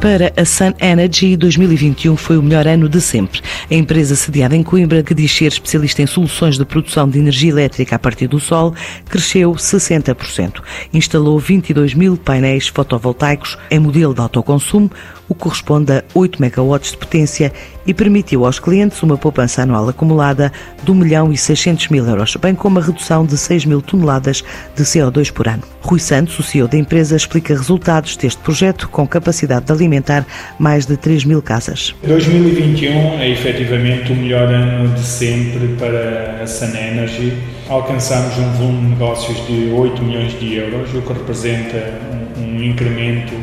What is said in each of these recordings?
para a Sun Energy, 2021 foi o melhor ano de sempre. A empresa sediada em Coimbra, que diz ser especialista em soluções de produção de energia elétrica a partir do sol, cresceu 60%. Instalou 22 mil painéis fotovoltaicos em modelo de autoconsumo, o que corresponde a 8 megawatts de potência e permitiu aos clientes uma poupança anual acumulada de 1 milhão e 600 mil euros, bem como a redução de 6 mil toneladas de CO2 por ano. Rui Santos, o CEO da empresa, explica resultados deste projeto com capacidade de alimentar mais de 3 mil casas. 2021 é efetivamente o melhor ano de sempre para a Sun Energy. Alcançamos um volume de negócios de 8 milhões de euros, o que representa um incremento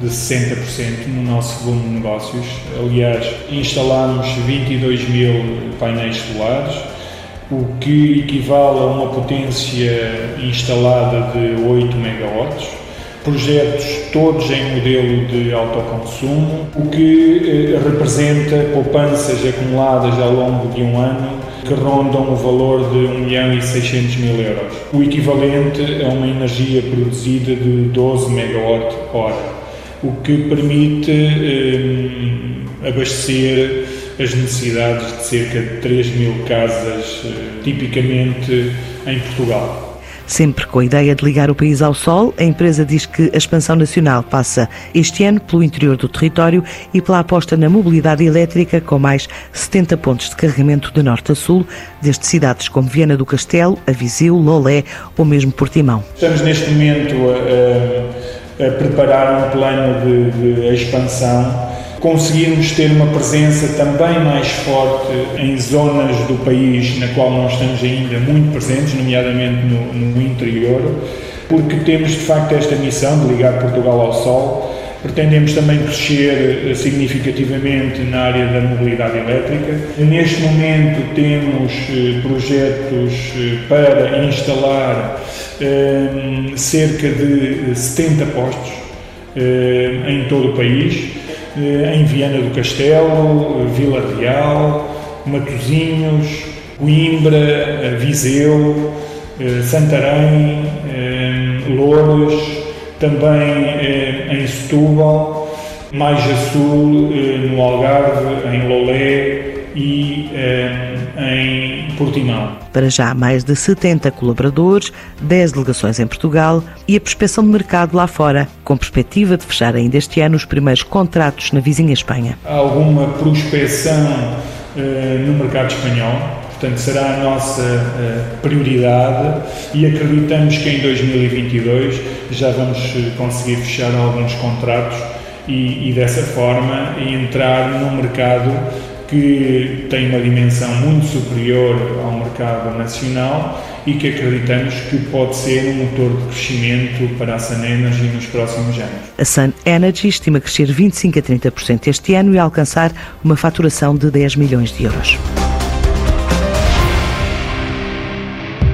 de 60% no nosso volume de negócios. Aliás, instalámos 22 mil painéis solares, o que equivale a uma potência instalada de 8 megawatts. Projetos todos em modelo de autoconsumo, o que eh, representa poupanças acumuladas ao longo de um ano que rondam o valor de 1 milhão e 600 mil euros, o equivalente a uma energia produzida de 12 megawatt hora o que permite eh, abastecer as necessidades de cerca de 3 mil casas, eh, tipicamente em Portugal. Sempre com a ideia de ligar o país ao sol, a empresa diz que a expansão nacional passa este ano pelo interior do território e pela aposta na mobilidade elétrica, com mais 70 pontos de carregamento de norte a sul, desde cidades como Viana do Castelo, Aviseu, Lolé ou mesmo Portimão. Estamos neste momento a a preparar um plano de, de expansão conseguirmos ter uma presença também mais forte em zonas do país na qual nós estamos ainda muito presentes, nomeadamente no, no, interior, porque temos de facto esta missão de ligar Portugal ao Sol. Pretendemos também crescer eh, significativamente na área da mobilidade elétrica. Neste momento temos eh, projetos eh, para instalar Ehm, cerca de 70 postos em todo o país, em Viana do Castelo, Vila Real, Matosinhos, Coimbra, Viseu, Santarém, Loures, também em Setúbal, mais a sul, eh, no Algarve, em Lolé e em Portimão. Para já, mais de 70 colaboradores, 10 delegações em Portugal e a prospecção de mercado lá fora, com perspectiva de fechar ainda este ano os primeiros contratos na vizinha Espanha. Há alguma prospecção uh, no mercado espanhol, Portanto, será a nossa uh, prioridade e acreditamos que em 2022 já vamos eh, conseguir fechar alguns contratos e, e dessa forma entrar no mercado que tem uma dimensão muito superior ao mercado nacional e que acreditamos que pode ser um motor de crescimento para a Sun Energy nos próximos anos. A Sun Energy estima crescer 25 a 30% este ano e alcançar uma faturação de 10 milhões de euros.